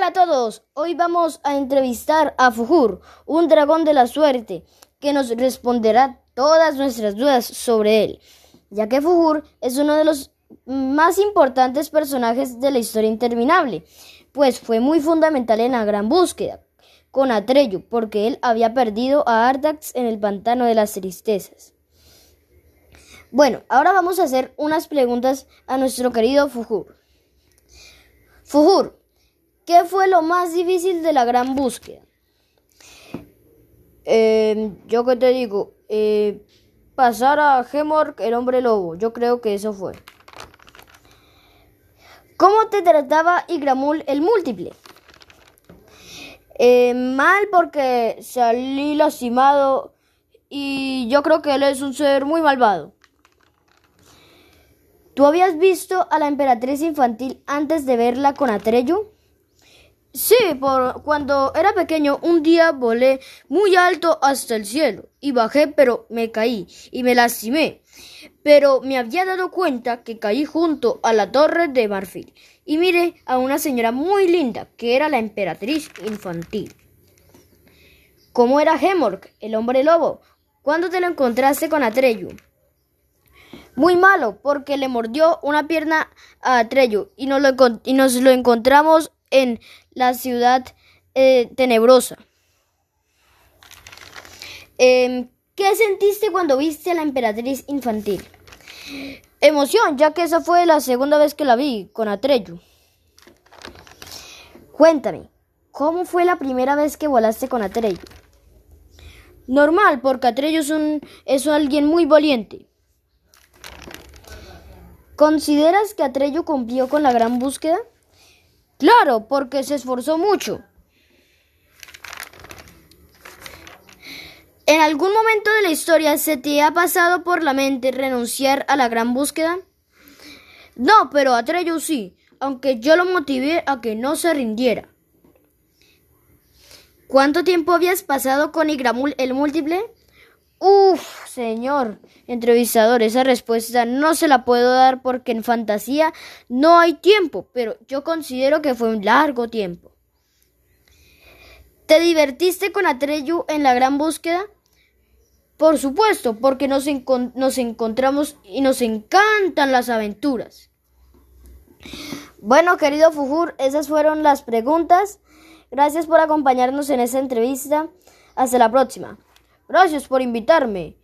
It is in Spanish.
Hola a todos, hoy vamos a entrevistar a Fujur, un dragón de la suerte, que nos responderá todas nuestras dudas sobre él, ya que Fujur es uno de los más importantes personajes de la historia interminable, pues fue muy fundamental en la gran búsqueda con Atreyu, porque él había perdido a Ardax en el pantano de las tristezas. Bueno, ahora vamos a hacer unas preguntas a nuestro querido Fujur. Fujur, ¿Qué fue lo más difícil de la gran búsqueda? Eh, yo qué te digo, eh, pasar a Gemork, el hombre lobo. Yo creo que eso fue. ¿Cómo te trataba Igramul el múltiple? Eh, mal porque salí lastimado y yo creo que él es un ser muy malvado. ¿Tú habías visto a la emperatriz infantil antes de verla con Atreyu? Sí, por cuando era pequeño un día volé muy alto hasta el cielo y bajé pero me caí y me lastimé. Pero me había dado cuenta que caí junto a la torre de marfil y miré a una señora muy linda que era la emperatriz infantil. ¿Cómo era Hemork, el hombre lobo? ¿Cuándo te lo encontraste con Atreyu? Muy malo, porque le mordió una pierna a Atreyu y nos lo, y nos lo encontramos en la ciudad eh, tenebrosa. Em, ¿Qué sentiste cuando viste a la emperatriz infantil? Emoción, ya que esa fue la segunda vez que la vi con Atreyu. Cuéntame, ¿cómo fue la primera vez que volaste con Atreyu? Normal, porque Atreyu es, un, es alguien muy valiente. ¿Consideras que Atreyu cumplió con la gran búsqueda? Claro, porque se esforzó mucho. ¿En algún momento de la historia se te ha pasado por la mente renunciar a la gran búsqueda? No, pero Atreyu sí, aunque yo lo motivé a que no se rindiera. ¿Cuánto tiempo habías pasado con Igramul el múltiple? Uf, señor entrevistador, esa respuesta no se la puedo dar porque en fantasía no hay tiempo, pero yo considero que fue un largo tiempo. ¿Te divertiste con Atreyu en la gran búsqueda? Por supuesto, porque nos, nos encontramos y nos encantan las aventuras. Bueno, querido Fujur, esas fueron las preguntas. Gracias por acompañarnos en esta entrevista. Hasta la próxima. Gracias por invitarme.